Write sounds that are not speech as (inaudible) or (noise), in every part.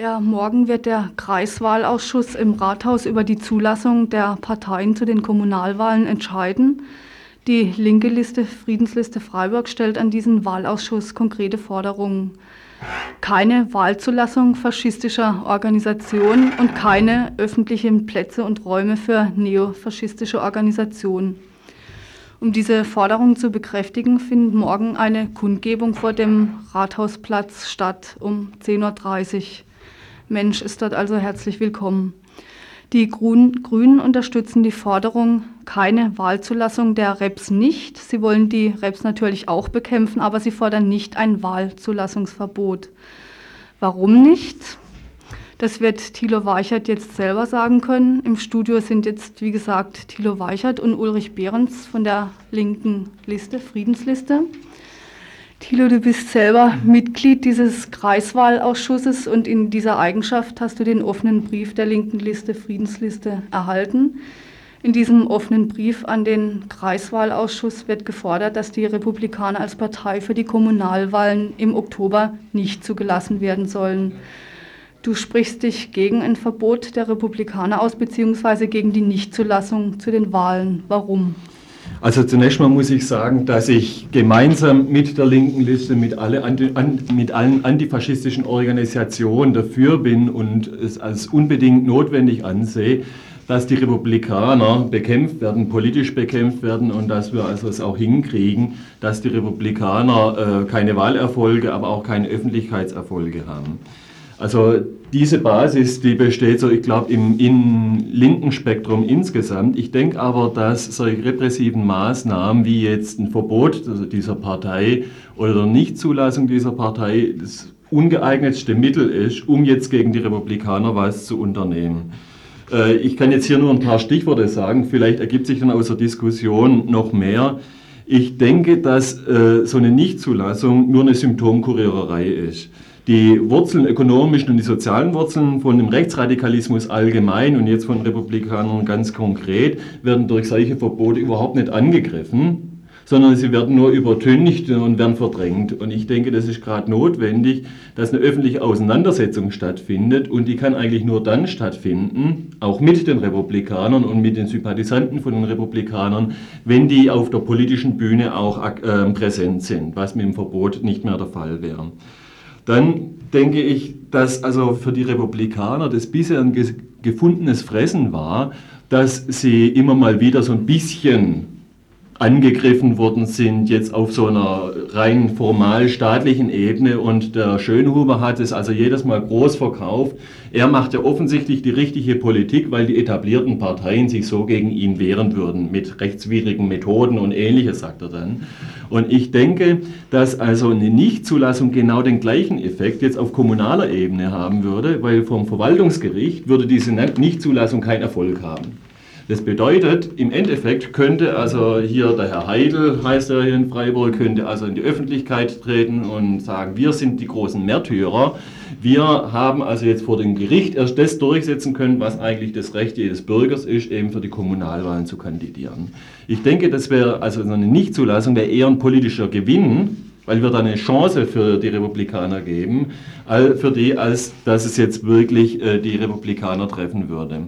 Ja, morgen wird der Kreiswahlausschuss im Rathaus über die Zulassung der Parteien zu den Kommunalwahlen entscheiden. Die linke Liste Friedensliste Freiburg stellt an diesen Wahlausschuss konkrete Forderungen. Keine Wahlzulassung faschistischer Organisationen und keine öffentlichen Plätze und Räume für neofaschistische Organisationen. Um diese Forderung zu bekräftigen, findet morgen eine Kundgebung vor dem Rathausplatz statt um 10.30 Uhr. Mensch ist dort also herzlich willkommen. Die Grünen unterstützen die Forderung, keine Wahlzulassung der REPS nicht. Sie wollen die REPS natürlich auch bekämpfen, aber sie fordern nicht ein Wahlzulassungsverbot. Warum nicht? Das wird Thilo Weichert jetzt selber sagen können. Im Studio sind jetzt, wie gesagt, Thilo Weichert und Ulrich Behrens von der linken Liste, Friedensliste. Thilo, du bist selber Mitglied dieses Kreiswahlausschusses und in dieser Eigenschaft hast du den offenen Brief der linken Liste, Friedensliste, erhalten. In diesem offenen Brief an den Kreiswahlausschuss wird gefordert, dass die Republikaner als Partei für die Kommunalwahlen im Oktober nicht zugelassen werden sollen. Du sprichst dich gegen ein Verbot der Republikaner aus, beziehungsweise gegen die Nichtzulassung zu den Wahlen. Warum? Also zunächst mal muss ich sagen, dass ich gemeinsam mit der linken Liste, mit, alle an, mit allen antifaschistischen Organisationen dafür bin und es als unbedingt notwendig ansehe, dass die Republikaner bekämpft werden, politisch bekämpft werden und dass wir also es auch hinkriegen, dass die Republikaner äh, keine Wahlerfolge, aber auch keine Öffentlichkeitserfolge haben. Also diese Basis, die besteht so, ich glaube, im, im linken Spektrum insgesamt. Ich denke aber, dass solche repressiven Maßnahmen wie jetzt ein Verbot dieser Partei oder Nichtzulassung dieser Partei das ungeeignetste Mittel ist, um jetzt gegen die Republikaner was zu unternehmen. Äh, ich kann jetzt hier nur ein paar Stichworte sagen, vielleicht ergibt sich dann aus der Diskussion noch mehr. Ich denke, dass äh, so eine Nichtzulassung nur eine Symptomkuriererei ist die Wurzeln, ökonomischen und die sozialen Wurzeln von dem Rechtsradikalismus allgemein und jetzt von Republikanern ganz konkret werden durch solche Verbote überhaupt nicht angegriffen, sondern sie werden nur übertüncht und werden verdrängt. Und ich denke, das ist gerade notwendig, dass eine öffentliche Auseinandersetzung stattfindet und die kann eigentlich nur dann stattfinden, auch mit den Republikanern und mit den Sympathisanten von den Republikanern, wenn die auf der politischen Bühne auch äh, präsent sind, was mit dem Verbot nicht mehr der Fall wäre. Dann denke ich, dass also für die Republikaner das bisher ein gefundenes Fressen war, dass sie immer mal wieder so ein bisschen angegriffen worden sind, jetzt auf so einer rein formal staatlichen Ebene. Und der Schönhuber hat es also jedes Mal groß verkauft. Er macht ja offensichtlich die richtige Politik, weil die etablierten Parteien sich so gegen ihn wehren würden, mit rechtswidrigen Methoden und ähnliches, sagt er dann. Und ich denke, dass also eine Nichtzulassung genau den gleichen Effekt jetzt auf kommunaler Ebene haben würde, weil vom Verwaltungsgericht würde diese Nichtzulassung keinen Erfolg haben. Das bedeutet, im Endeffekt könnte also hier der Herr Heidel, heißt er hier in Freiburg, könnte also in die Öffentlichkeit treten und sagen, wir sind die großen Märtyrer. Wir haben also jetzt vor dem Gericht erst das durchsetzen können, was eigentlich das Recht jedes Bürgers ist, eben für die Kommunalwahlen zu kandidieren. Ich denke, das wäre also eine Nichtzulassung, wäre eher ein politischer Gewinn, weil wir da eine Chance für die Republikaner geben, für die, als dass es jetzt wirklich äh, die Republikaner treffen würde.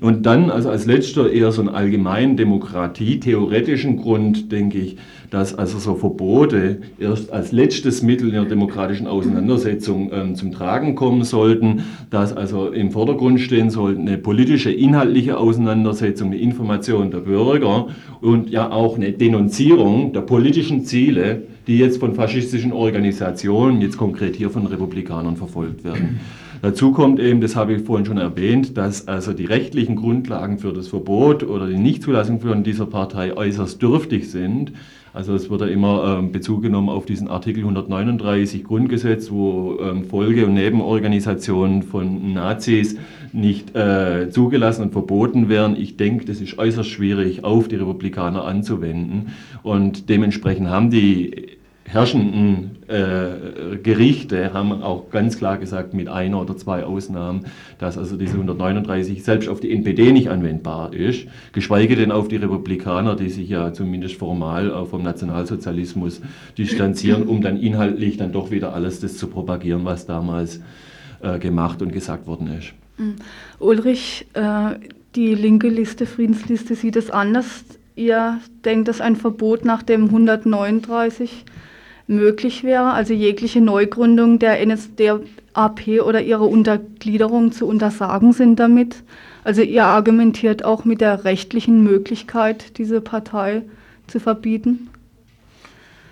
Und dann, also als letzter eher so einen allgemeinen demokratietheoretischen Grund, denke ich, dass also so Verbote erst als letztes Mittel in der demokratischen Auseinandersetzung ähm, zum Tragen kommen sollten, dass also im Vordergrund stehen sollte eine politische, inhaltliche Auseinandersetzung, eine Information der Bürger und ja auch eine Denunzierung der politischen Ziele, die jetzt von faschistischen Organisationen, jetzt konkret hier von Republikanern verfolgt werden. Dazu kommt eben, das habe ich vorhin schon erwähnt, dass also die rechtlichen Grundlagen für das Verbot oder die Nichtzulassung von dieser Partei äußerst dürftig sind. Also es wird ja immer ähm, Bezug genommen auf diesen Artikel 139 Grundgesetz, wo ähm, Folge- und Nebenorganisationen von Nazis nicht äh, zugelassen und verboten werden. Ich denke, das ist äußerst schwierig auf die Republikaner anzuwenden. Und dementsprechend haben die herrschenden äh, Gerichte haben auch ganz klar gesagt, mit einer oder zwei Ausnahmen, dass also diese 139 selbst auf die NPD nicht anwendbar ist, geschweige denn auf die Republikaner, die sich ja zumindest formal vom Nationalsozialismus distanzieren, um dann inhaltlich dann doch wieder alles das zu propagieren, was damals äh, gemacht und gesagt worden ist. Mhm. Ulrich, äh, die linke Liste, Friedensliste, sieht es anders. Ihr denkt, dass ein Verbot nach dem 139 möglich wäre, also jegliche Neugründung der NSDAP oder ihre Untergliederung zu untersagen sind damit. Also ihr argumentiert auch mit der rechtlichen Möglichkeit, diese Partei zu verbieten?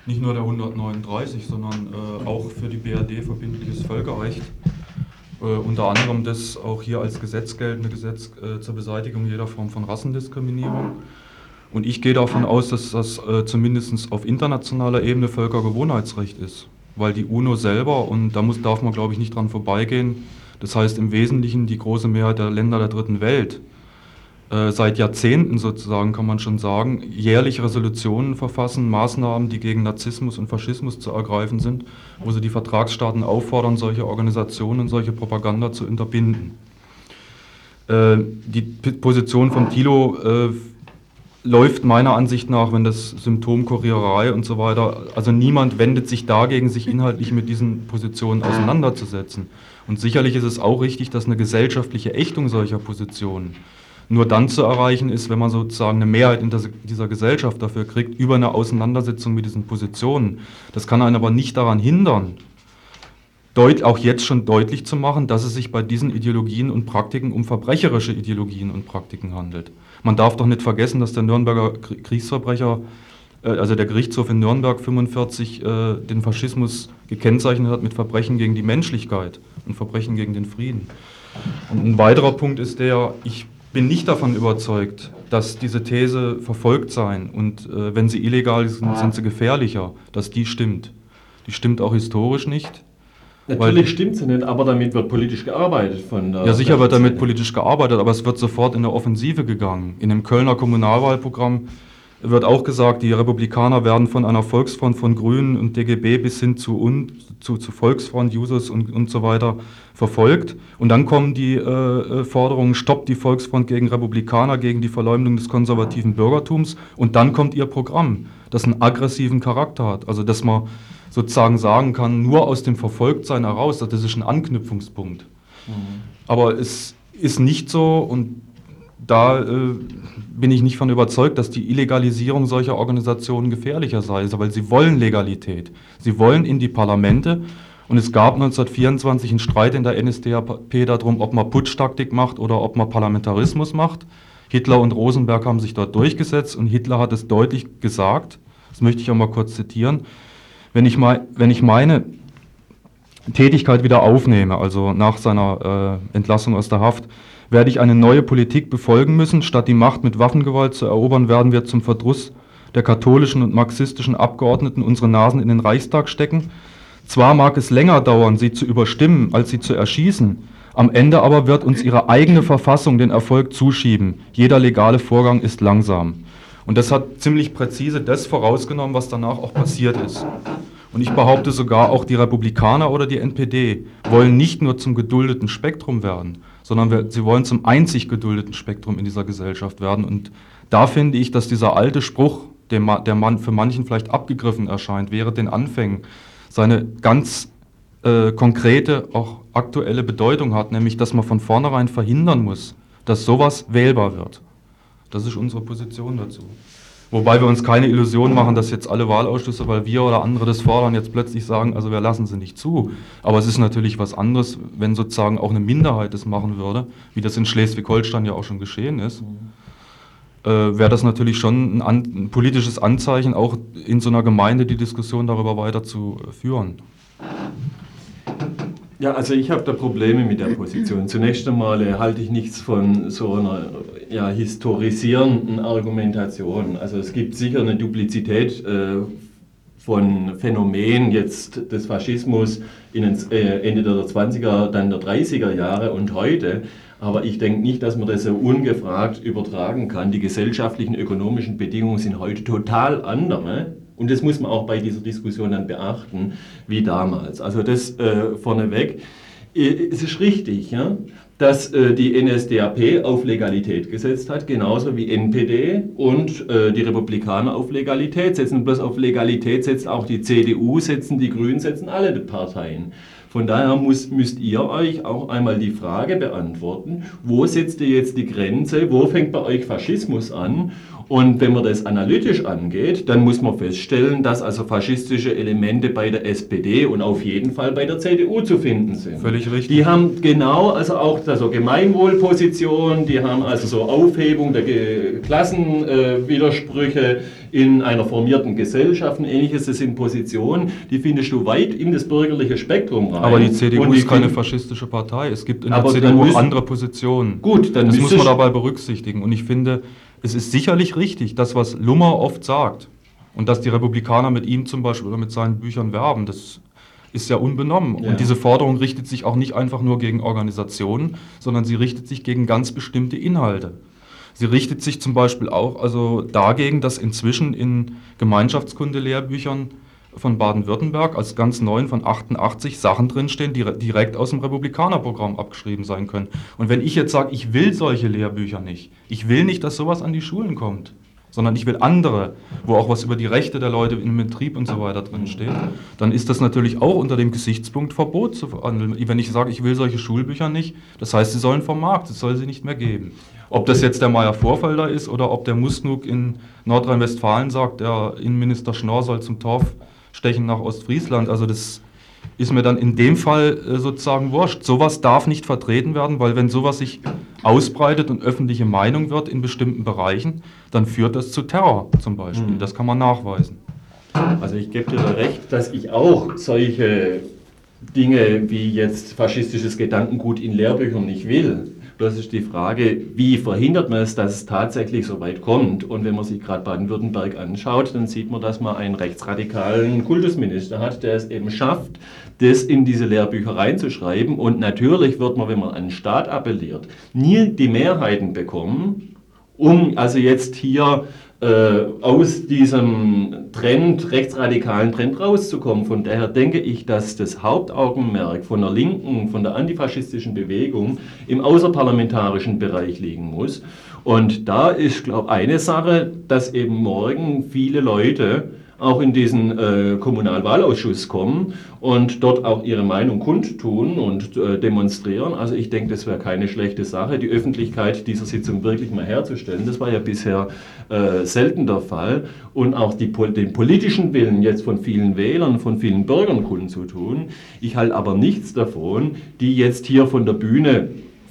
Nicht nur der 139, sondern äh, auch für die BRD verbindliches Völkerrecht. Äh, unter anderem das auch hier als Gesetz geltende Gesetz äh, zur Beseitigung jeder Form von Rassendiskriminierung. Und ich gehe davon aus, dass das äh, zumindest auf internationaler Ebene Völkergewohnheitsrecht ist. Weil die UNO selber, und da muss, darf man glaube ich nicht dran vorbeigehen, das heißt im Wesentlichen die große Mehrheit der Länder der dritten Welt, äh, seit Jahrzehnten sozusagen kann man schon sagen, jährlich Resolutionen verfassen, Maßnahmen, die gegen Narzissmus und Faschismus zu ergreifen sind, wo sie die Vertragsstaaten auffordern, solche Organisationen, solche Propaganda zu unterbinden. Äh, die Position von Thilo äh, läuft meiner Ansicht nach, wenn das Symptom Kuriererei und so weiter, also niemand wendet sich dagegen, sich inhaltlich mit diesen Positionen auseinanderzusetzen. Und sicherlich ist es auch richtig, dass eine gesellschaftliche Ächtung solcher Positionen nur dann zu erreichen ist, wenn man sozusagen eine Mehrheit in dieser Gesellschaft dafür kriegt, über eine Auseinandersetzung mit diesen Positionen. Das kann einen aber nicht daran hindern, deut, auch jetzt schon deutlich zu machen, dass es sich bei diesen Ideologien und Praktiken um verbrecherische Ideologien und Praktiken handelt. Man darf doch nicht vergessen, dass der Nürnberger Kriegsverbrecher, äh, also der Gerichtshof in Nürnberg 45 äh, den Faschismus gekennzeichnet hat mit Verbrechen gegen die Menschlichkeit und Verbrechen gegen den Frieden. Und ein weiterer Punkt ist der, ich bin nicht davon überzeugt, dass diese These verfolgt sein und äh, wenn sie illegal sind, sind sie gefährlicher, dass die stimmt. Die stimmt auch historisch nicht. Natürlich stimmt sie nicht, aber damit wird politisch gearbeitet von der. Ja, sicher wird damit politisch gearbeitet, aber es wird sofort in der Offensive gegangen. In dem Kölner Kommunalwahlprogramm wird auch gesagt, die Republikaner werden von einer Volksfront von Grünen und DGB bis hin zu, un, zu, zu Volksfront, Users und, und so weiter verfolgt. Und dann kommen die äh, äh, Forderungen, stoppt die Volksfront gegen Republikaner, gegen die Verleumdung des konservativen Bürgertums. Und dann kommt ihr Programm, das einen aggressiven Charakter hat. Also dass man sozusagen sagen kann, nur aus dem Verfolgtsein heraus, das ist ein Anknüpfungspunkt. Mhm. Aber es ist nicht so und da äh, bin ich nicht von überzeugt, dass die Illegalisierung solcher Organisationen gefährlicher sei, weil sie wollen Legalität. Sie wollen in die Parlamente und es gab 1924 einen Streit in der NSDAP darum, ob man Putschtaktik macht oder ob man Parlamentarismus macht. Hitler und Rosenberg haben sich dort durchgesetzt und Hitler hat es deutlich gesagt, das möchte ich auch mal kurz zitieren, wenn ich, mein, wenn ich meine Tätigkeit wieder aufnehme, also nach seiner äh, Entlassung aus der Haft, werde ich eine neue Politik befolgen müssen. Statt die Macht mit Waffengewalt zu erobern, werden wir zum Verdruss der katholischen und marxistischen Abgeordneten unsere Nasen in den Reichstag stecken. Zwar mag es länger dauern, sie zu überstimmen, als sie zu erschießen, am Ende aber wird uns ihre eigene Verfassung den Erfolg zuschieben. Jeder legale Vorgang ist langsam. Und das hat ziemlich präzise das vorausgenommen, was danach auch passiert ist. Und ich behaupte sogar, auch die Republikaner oder die NPD wollen nicht nur zum geduldeten Spektrum werden, sondern wir, sie wollen zum einzig geduldeten Spektrum in dieser Gesellschaft werden. Und da finde ich, dass dieser alte Spruch, der, der man für manchen vielleicht abgegriffen erscheint, während den Anfängen, seine ganz äh, konkrete, auch aktuelle Bedeutung hat, nämlich dass man von vornherein verhindern muss, dass sowas wählbar wird. Das ist unsere Position dazu. Wobei wir uns keine Illusion machen, dass jetzt alle Wahlausschüsse, weil wir oder andere das fordern, jetzt plötzlich sagen, also wir lassen sie nicht zu. Aber es ist natürlich was anderes, wenn sozusagen auch eine Minderheit das machen würde, wie das in Schleswig-Holstein ja auch schon geschehen ist. Äh, wäre das natürlich schon ein, an, ein, politisches Anzeichen, auch in so einer Gemeinde die Diskussion darüber weiter zu führen. Ja, also ich habe da Probleme mit der Position. Zunächst einmal halte ich nichts von so einer ja, historisierenden Argumentation. Also es gibt sicher eine Duplizität äh, von Phänomenen jetzt des Faschismus in den, äh, Ende der 20er, dann der 30er Jahre und heute. Aber ich denke nicht, dass man das so ungefragt übertragen kann. Die gesellschaftlichen, ökonomischen Bedingungen sind heute total andere und das muss man auch bei dieser Diskussion dann beachten, wie damals. Also das äh, vorneweg. Äh, es ist richtig, ja, dass äh, die NSDAP auf Legalität gesetzt hat, genauso wie NPD und äh, die Republikaner auf Legalität setzen. Bloß auf Legalität setzt auch die CDU, setzen die Grünen, setzen alle Parteien. Von daher muss, müsst ihr euch auch einmal die Frage beantworten, wo setzt ihr jetzt die Grenze, wo fängt bei euch Faschismus an und wenn man das analytisch angeht, dann muss man feststellen, dass also faschistische Elemente bei der SPD und auf jeden Fall bei der CDU zu finden sind. Völlig richtig. Die haben genau, also auch also Gemeinwohlposition, die haben also so Aufhebung der Klassenwidersprüche äh, in einer formierten Gesellschaft und ähnliches. Das sind Positionen, die findest du weit in das bürgerliche Spektrum rein. Aber die CDU die ist keine faschistische Partei. Es gibt in der CDU auch andere Positionen. Gut, dann das muss man dabei berücksichtigen. Und ich finde, es ist sicherlich richtig, das, was Lummer oft sagt, und dass die Republikaner mit ihm zum Beispiel oder mit seinen Büchern werben, das ist ja unbenommen. Ja. Und diese Forderung richtet sich auch nicht einfach nur gegen Organisationen, sondern sie richtet sich gegen ganz bestimmte Inhalte. Sie richtet sich zum Beispiel auch also dagegen, dass inzwischen in Gemeinschaftskunde-Lehrbüchern von Baden-Württemberg als ganz neuen von 88 Sachen drinstehen, die direkt aus dem Republikanerprogramm abgeschrieben sein können. Und wenn ich jetzt sage, ich will solche Lehrbücher nicht, ich will nicht, dass sowas an die Schulen kommt, sondern ich will andere, wo auch was über die Rechte der Leute im Betrieb und so weiter drin steht, dann ist das natürlich auch unter dem Gesichtspunkt Verbot zu verhandeln. Wenn ich sage, ich will solche Schulbücher nicht, das heißt, sie sollen vom Markt, es soll sie nicht mehr geben. Ob das jetzt der Meier Vorfelder ist oder ob der Musnuk in Nordrhein-Westfalen sagt, der Innenminister Schnorr soll zum Torf stechen nach Ostfriesland. Also das ist mir dann in dem Fall äh, sozusagen wurscht. Sowas darf nicht vertreten werden, weil wenn sowas sich ausbreitet und öffentliche Meinung wird in bestimmten Bereichen, dann führt das zu Terror zum Beispiel. Mhm. Das kann man nachweisen. Also ich gebe dir da recht, dass ich auch solche Dinge wie jetzt faschistisches Gedankengut in Lehrbüchern nicht will. Das ist die Frage, wie verhindert man es, dass es tatsächlich so weit kommt? Und wenn man sich gerade Baden-Württemberg anschaut, dann sieht man, dass man einen rechtsradikalen Kultusminister hat, der es eben schafft, das in diese Lehrbücher reinzuschreiben. Und natürlich wird man, wenn man an den Staat appelliert, nie die Mehrheiten bekommen, um also jetzt hier aus diesem Trend, rechtsradikalen Trend rauszukommen. Von daher denke ich, dass das Hauptaugenmerk von der linken, von der antifaschistischen Bewegung im außerparlamentarischen Bereich liegen muss. Und da ist, glaube ich, eine Sache, dass eben morgen viele Leute auch in diesen äh, Kommunalwahlausschuss kommen und dort auch ihre Meinung kundtun und äh, demonstrieren. Also ich denke, das wäre keine schlechte Sache, die Öffentlichkeit dieser Sitzung wirklich mal herzustellen. Das war ja bisher äh, selten der Fall. Und auch die, den politischen Willen jetzt von vielen Wählern, von vielen Bürgern kundzutun. Ich halte aber nichts davon, die jetzt hier von der Bühne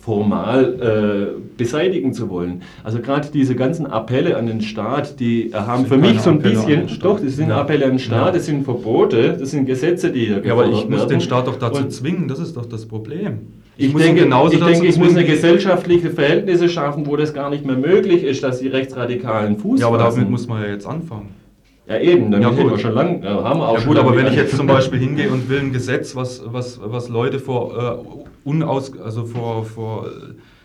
formal äh, beseitigen zu wollen. Also gerade diese ganzen Appelle an den Staat, die haben für mich so ein Appelle bisschen, doch, das sind ja. Appelle an den Staat, das sind Verbote, das sind Gesetze, die hier Ja, aber ich muss den Staat doch dazu Und zwingen, das ist doch das Problem. Ich, ich denke, genauso ich, denke, ich muss eine gesellschaftliche Verhältnisse schaffen, wo das gar nicht mehr möglich ist, dass die Rechtsradikalen Fuß Ja, aber fassen. damit muss man ja jetzt anfangen. Ja, eben, dann ja, wir schon lange, haben wir auch ja, schon gut, aber wenn ich jetzt zum (laughs) Beispiel hingehe und will ein Gesetz, was, was, was Leute vor, äh, unaus, also vor, vor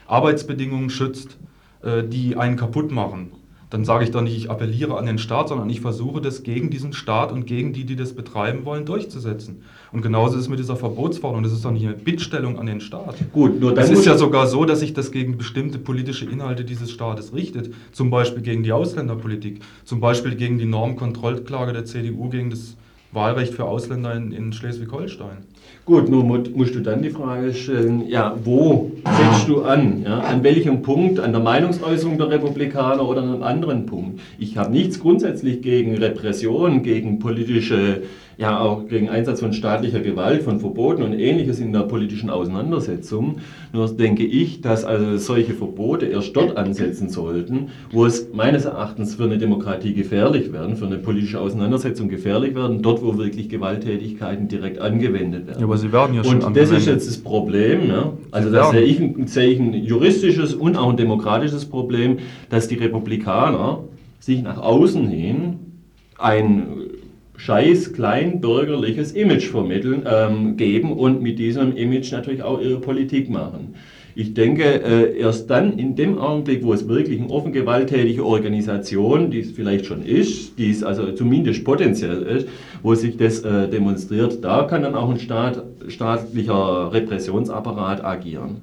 Arbeitsbedingungen schützt, äh, die einen kaputt machen, dann sage ich doch nicht, ich appelliere an den Staat, sondern ich versuche das gegen diesen Staat und gegen die, die das betreiben wollen, durchzusetzen. Und genauso ist es mit dieser Verbotsforderung. Das ist doch nicht eine Bittstellung an den Staat. Gut, nur dann. Es ist ja sogar so, dass sich das gegen bestimmte politische Inhalte dieses Staates richtet. Zum Beispiel gegen die Ausländerpolitik, zum Beispiel gegen die Normkontrollklage der CDU gegen das Wahlrecht für Ausländer in, in Schleswig-Holstein. Gut, nur musst du dann die Frage stellen, ja, wo setzt du an? Ja? An welchem Punkt? An der Meinungsäußerung der Republikaner oder an einem anderen Punkt? Ich habe nichts grundsätzlich gegen Repression, gegen politische ja auch gegen Einsatz von staatlicher Gewalt, von Verboten und ähnliches in der politischen Auseinandersetzung. Nur denke ich, dass also solche Verbote erst dort ansetzen sollten, wo es meines Erachtens für eine Demokratie gefährlich werden, für eine politische Auseinandersetzung gefährlich werden, dort wo wirklich Gewalttätigkeiten direkt angewendet werden. Ja, aber sie werden ja schon Und das ist jetzt das Problem. Ne? Also da sehe ich, sehe ich ein juristisches und auch ein demokratisches Problem, dass die Republikaner sich nach außen hin ein scheiß kleinbürgerliches Image vermitteln, ähm, geben und mit diesem Image natürlich auch ihre Politik machen. Ich denke, äh, erst dann in dem Augenblick, wo es wirklich eine offen gewalttätige Organisation, die es vielleicht schon ist, die es also zumindest potenziell ist, wo sich das äh, demonstriert, da kann dann auch ein Staat, staatlicher Repressionsapparat agieren.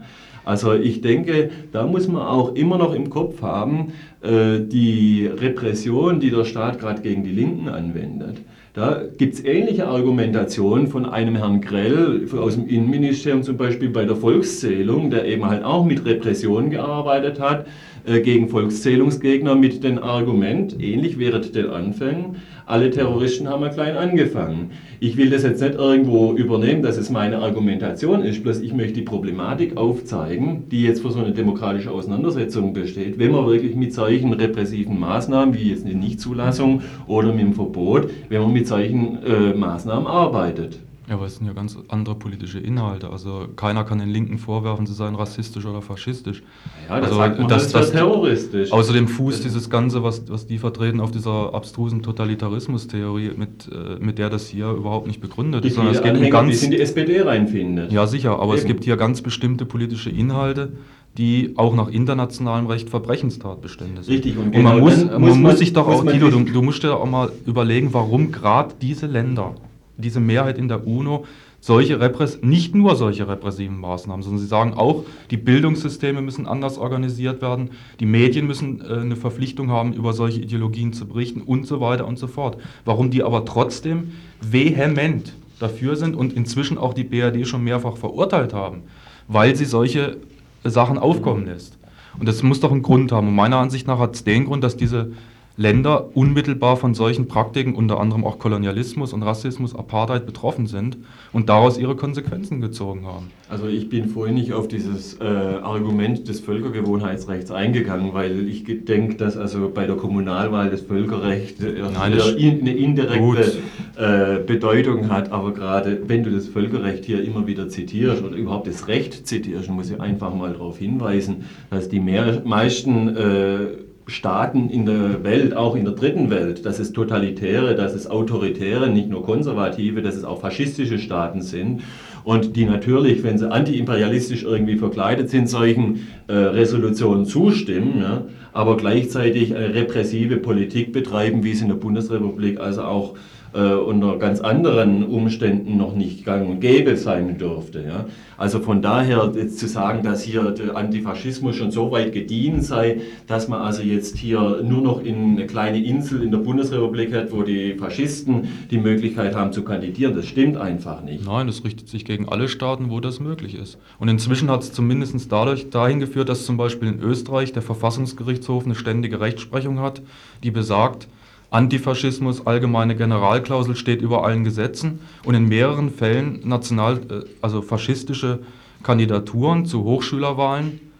Also ich denke, da muss man auch immer noch im Kopf haben, äh, die Repression, die der Staat gerade gegen die Linken anwendet Da gibt es ähnliche Argumentationen von einem Herrn Grell aus dem Innenministerium, zum Beispiel bei der Volkszählung, der eben halt auch mit Repressionen gearbeitet hat, äh, gegen Volkszählungsgegner mit dem Argument, ähnlich während den Anfängen, alle Terroristen haben mal klein angefangen. Ich will das jetzt nicht irgendwo übernehmen, dass es meine Argumentation ist, bloß ich möchte die Problematik aufzeigen, die jetzt für so eine demokratische Auseinandersetzung besteht, wenn man wirklich mit solchen repressiven Maßnahmen, wie jetzt eine Nichtzulassung oder mit dem Verbot, wenn man mit solchen äh, Maßnahmen arbeitet. Ja, aber es sind ja ganz andere politische Inhalte. Also keiner kann den Linken vorwerfen, sie seien rassistisch oder faschistisch. Ja, das also, sagt man, das, das, das terroristisch. Außerdem fußt dieses Ganze, was, was die vertreten, auf dieser abstrusen Totalitarismus-Theorie, mit, äh, mit der das hier überhaupt nicht begründet ist. Sondern es geht um ganz, bis in die SPD reinfindet. Ja, sicher, aber Eben. es gibt hier ganz bestimmte politische Inhalte, die auch nach internationalem Recht Verbrechenstatbestände sind. Richtig, und, und genau man, muss, man, muss, man, sich doch auch, Guido, du, du musst dir auch mal überlegen, warum gerade diese Länder diese Mehrheit in der UNO solche Repress nicht nur solche repressiven Maßnahmen, sondern sie sagen auch, die Bildungssysteme müssen anders organisiert werden, die Medien müssen äh, eine Verpflichtung haben, über solche Ideologien zu berichten und so weiter und so fort. Warum die aber trotzdem vehement dafür sind und inzwischen auch die BRD schon mehrfach verurteilt haben, weil sie solche Sachen aufkommen lässt. Und das muss doch einen Grund haben. Und meiner Ansicht nach hat es den Grund, dass diese Länder unmittelbar von solchen Praktiken, unter anderem auch Kolonialismus und Rassismus, Apartheid betroffen sind und daraus ihre Konsequenzen gezogen haben. Also ich bin vorhin nicht auf dieses äh, Argument des Völkergewohnheitsrechts eingegangen, weil ich denke, dass also bei der Kommunalwahl das Völkerrecht äh, Nein, das eine indirekte äh, Bedeutung hat, aber gerade wenn du das Völkerrecht hier immer wieder zitierst oder überhaupt das Recht zitierst, muss ich einfach mal darauf hinweisen, dass die mehr, meisten äh, Staaten in der Welt, auch in der dritten Welt, dass es totalitäre, dass es autoritäre, nicht nur konservative, dass es auch faschistische Staaten sind und die natürlich, wenn sie antiimperialistisch irgendwie verkleidet sind, solchen äh, Resolutionen zustimmen, ja, aber gleichzeitig eine repressive Politik betreiben, wie es in der Bundesrepublik also auch äh, unter ganz anderen Umständen noch nicht gang und gäbe sein dürfte. Ja? Also von daher jetzt zu sagen, dass hier der Antifaschismus schon so weit gediehen sei, dass man also jetzt hier nur noch in eine kleine Insel in der Bundesrepublik hat, wo die Faschisten die Möglichkeit haben zu kandidieren, das stimmt einfach nicht. Nein, das richtet sich gegen alle Staaten, wo das möglich ist. Und inzwischen hat es zumindest dadurch dahin geführt, dass zum Beispiel in Österreich der Verfassungsgerichtshof eine ständige Rechtsprechung hat, die besagt, Antifaschismus, allgemeine Generalklausel steht über allen Gesetzen und in mehreren Fällen national, äh, also faschistische Kandidaturen zu Hochschülerwahlen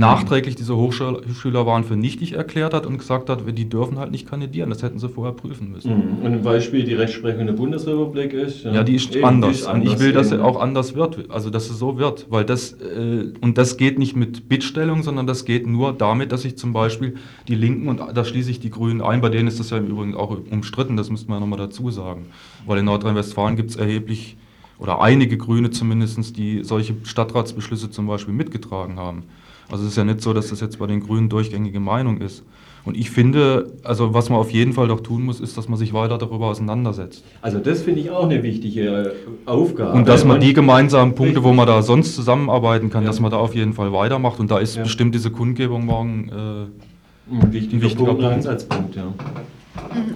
nachträglich diese Hochschüler waren für nichtig erklärt hat und gesagt hat, die dürfen halt nicht kandidieren. Das hätten sie vorher prüfen müssen. Mhm. Und ein Beispiel die Rechtsprechung der Bundesrepublik ist? Ja, ja die ist anders. Und ich will, dass es auch anders wird, also dass es so wird. Weil das, äh, und das geht nicht mit Bittstellung, sondern das geht nur damit, dass sich zum Beispiel die Linken, und da schließe ich die Grünen ein, bei denen ist das ja im Übrigen auch umstritten, das müsste man ja nochmal dazu sagen. Weil in Nordrhein-Westfalen gibt es erheblich oder einige Grüne zumindest, die solche Stadtratsbeschlüsse zum Beispiel mitgetragen haben. Also es ist ja nicht so, dass das jetzt bei den Grünen durchgängige Meinung ist. Und ich finde, also was man auf jeden Fall doch tun muss, ist, dass man sich weiter darüber auseinandersetzt. Also das finde ich auch eine wichtige äh, Aufgabe. Und dass man die gemeinsamen Punkte, wo man da sonst zusammenarbeiten kann, ja. dass man da auf jeden Fall weitermacht. Und da ist ja. bestimmt diese Kundgebung morgen äh, ein wichtiger, wichtiger Punkt, Ansatzpunkt. Ja.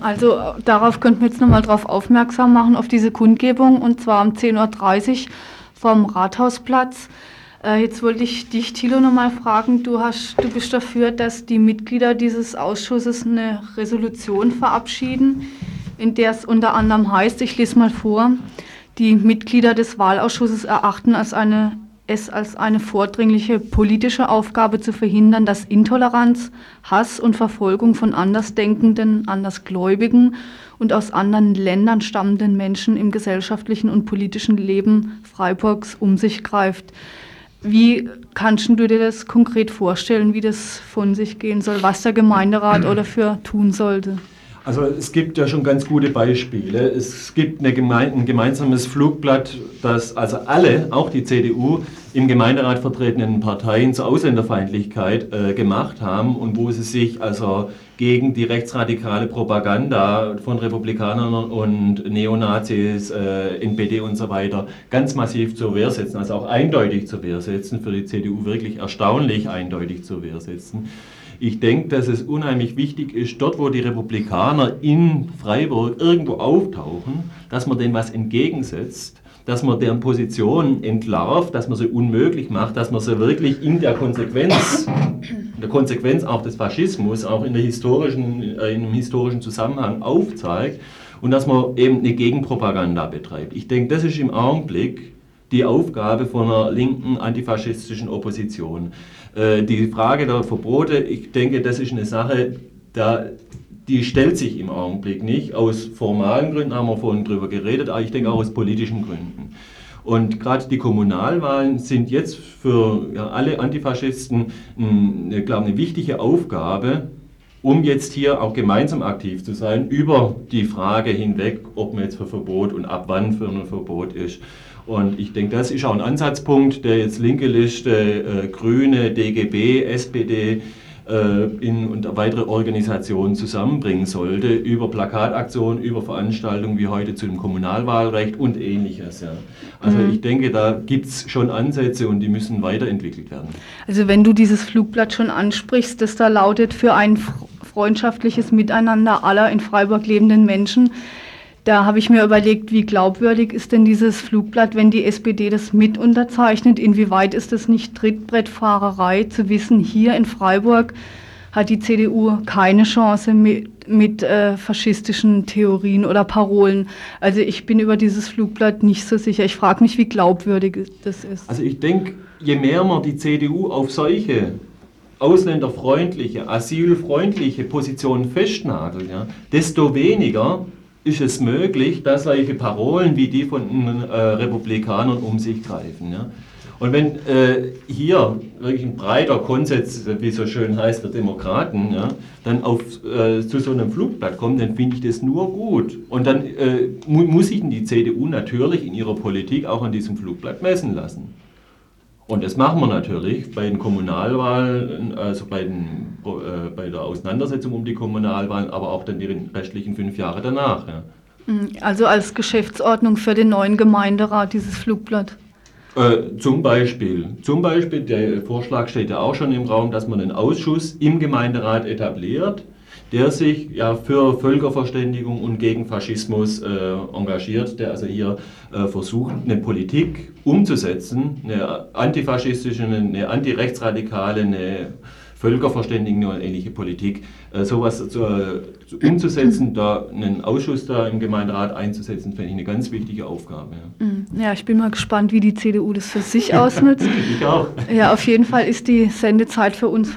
Also darauf könnten wir jetzt nochmal drauf aufmerksam machen, auf diese Kundgebung, und zwar um 10.30 Uhr vom Rathausplatz. Äh, jetzt wollte ich dich, Thilo, nochmal fragen. Du, hast, du bist dafür, dass die Mitglieder dieses Ausschusses eine Resolution verabschieden, in der es unter anderem heißt, ich lese mal vor, die Mitglieder des Wahlausschusses erachten als eine, es als eine vordringliche politische Aufgabe zu verhindern, dass Intoleranz, Hass und Verfolgung von Andersdenkenden, Andersgläubigen und aus anderen Ländern stammenden Menschen im gesellschaftlichen und politischen Leben Freiburgs um sich greift. Wie kannst du dir das konkret vorstellen, wie das von sich gehen soll, was der Gemeinderat (clears throat) oder für tun sollte? Also es gibt ja schon ganz gute Beispiele. Es gibt Geme ein gemeinsames Flugblatt, das also alle, auch die CDU, im Gemeinderat vertretenen Parteien zur Ausländerfeindlichkeit äh, gemacht haben und wo sie sich also gegen die rechtsradikale Propaganda von Republikanern und Neonazis, äh, NPD und so weiter ganz massiv zur Wehr setzen, also auch eindeutig zur Wehr setzen, für die CDU wirklich erstaunlich eindeutig zur Wehr setzen. Ich denke, dass es unheimlich wichtig ist, dort wo die Republikaner in Freiburg irgendwo auftauchen, dass man denen was entgegensetzt dass man deren Position entlarvt, dass man sie unmöglich macht, dass man sie wirklich in der Konsequenz, in der Konsequenz auch des Faschismus, auch in der historischen, äh, in einem historischen Zusammenhang aufzeigt und dass man eben eine Gegenpropaganda betreibt. Ich denke, das ist im Augenblick die Aufgabe von einer linken antifaschistischen Opposition. Äh, die Frage der Verbote, ich denke, das ist eine Sache, da die stellt sich im Augenblick nicht. Aus formalen Gründen haben wir vorhin drüber geredet, aber ich denke auch aus politischen Gründen. Und gerade die Kommunalwahlen sind jetzt für ja, alle Antifaschisten eine, glaube eine wichtige Aufgabe, um jetzt hier auch gemeinsam aktiv zu sein über die Frage hinweg, ob man jetzt für Verbot und ab wann für ein Verbot ist. Und ich denke, das ist auch ein Ansatzpunkt, der jetzt linke Liste, äh, Grüne, DGB, SPD, in, und weitere Organisationen zusammenbringen sollte, über Plakataktionen, über Veranstaltungen wie heute zu dem Kommunalwahlrecht und ähnliches. Ja. Also mhm. ich denke, da gibt es schon Ansätze und die müssen weiterentwickelt werden. Also wenn du dieses Flugblatt schon ansprichst, das da lautet für ein freundschaftliches Miteinander aller in Freiburg lebenden Menschen, da habe ich mir überlegt, wie glaubwürdig ist denn dieses Flugblatt, wenn die SPD das mit unterzeichnet? Inwieweit ist es nicht Trittbrettfahrerei zu wissen, hier in Freiburg hat die CDU keine Chance mit, mit äh, faschistischen Theorien oder Parolen. Also ich bin über dieses Flugblatt nicht so sicher. Ich frage mich, wie glaubwürdig das ist. Also ich denke, je mehr man die CDU auf solche ausländerfreundliche, asylfreundliche Positionen festnagelt, ja, desto weniger ist es möglich, dass solche Parolen wie die von den äh, Republikanern um sich greifen. Ja? Und wenn äh, hier wirklich ein breiter Konsens, wie so schön heißt, der Demokraten, ja, dann auf, äh, zu so einem Flugblatt kommt, dann finde ich das nur gut. Und dann äh, mu muss sich die CDU natürlich in ihrer Politik auch an diesem Flugblatt messen lassen. Und das machen wir natürlich bei den Kommunalwahlen, also bei, den, äh, bei der Auseinandersetzung um die Kommunalwahlen, aber auch dann die restlichen fünf Jahre danach. Ja. Mhm. Also als Geschäftsordnung für den neuen Gemeinderat dieses Flugblatt? Äh, zum Beispiel. Zum Beispiel, der Vorschlag steht ja auch schon im Raum, dass man einen Ausschuss im Gemeinderat etabliert, der sich ja für Völkerverständigung und gegen Faschismus äh, engagiert, der also hier äh, versucht, eine Politik umzusetzen, eine antifaschistische, eine antirechtsradikale, eine Völkerverständigung und ähnliche Politik, äh, sowas zu, zu, umzusetzen, da einen Ausschuss da im Gemeinderat einzusetzen, fände ich eine ganz wichtige Aufgabe. Ja. Mm, ja, ich bin mal gespannt, wie die CDU das für sich ausnutzt. (laughs) ich auch. Ja, auf jeden Fall ist die Sendezeit für uns vorbei.